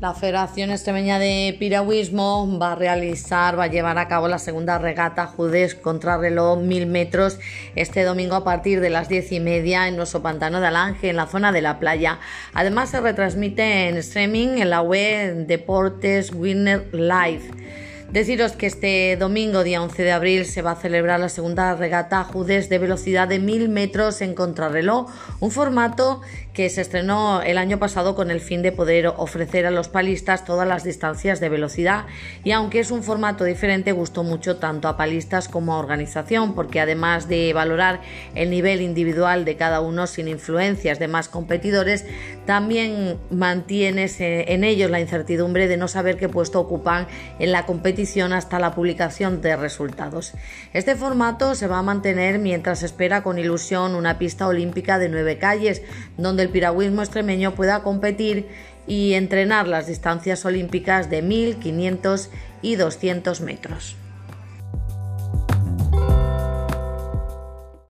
La Federación Extremeña de Piragüismo va a realizar, va a llevar a cabo la segunda regata Judes contra reloj 1000 metros este domingo a partir de las diez y media en Nuestro Pantano de Alange, en la zona de la playa. Además, se retransmite en streaming en la web Deportes Winner Live. Deciros que este domingo, día 11 de abril, se va a celebrar la segunda regata Judes de velocidad de 1000 metros en contrarreloj, un formato que se estrenó el año pasado con el fin de poder ofrecer a los palistas todas las distancias de velocidad. Y aunque es un formato diferente gustó mucho tanto a palistas como a organización porque además de valorar el nivel individual de cada uno sin influencias de más competidores también mantiene en ellos la incertidumbre de no saber qué puesto ocupan en la hasta la publicación de resultados. Este formato se va a mantener mientras espera con ilusión una pista olímpica de nueve calles, donde el piragüismo extremeño pueda competir y entrenar las distancias olímpicas de 1.500 y 200 metros.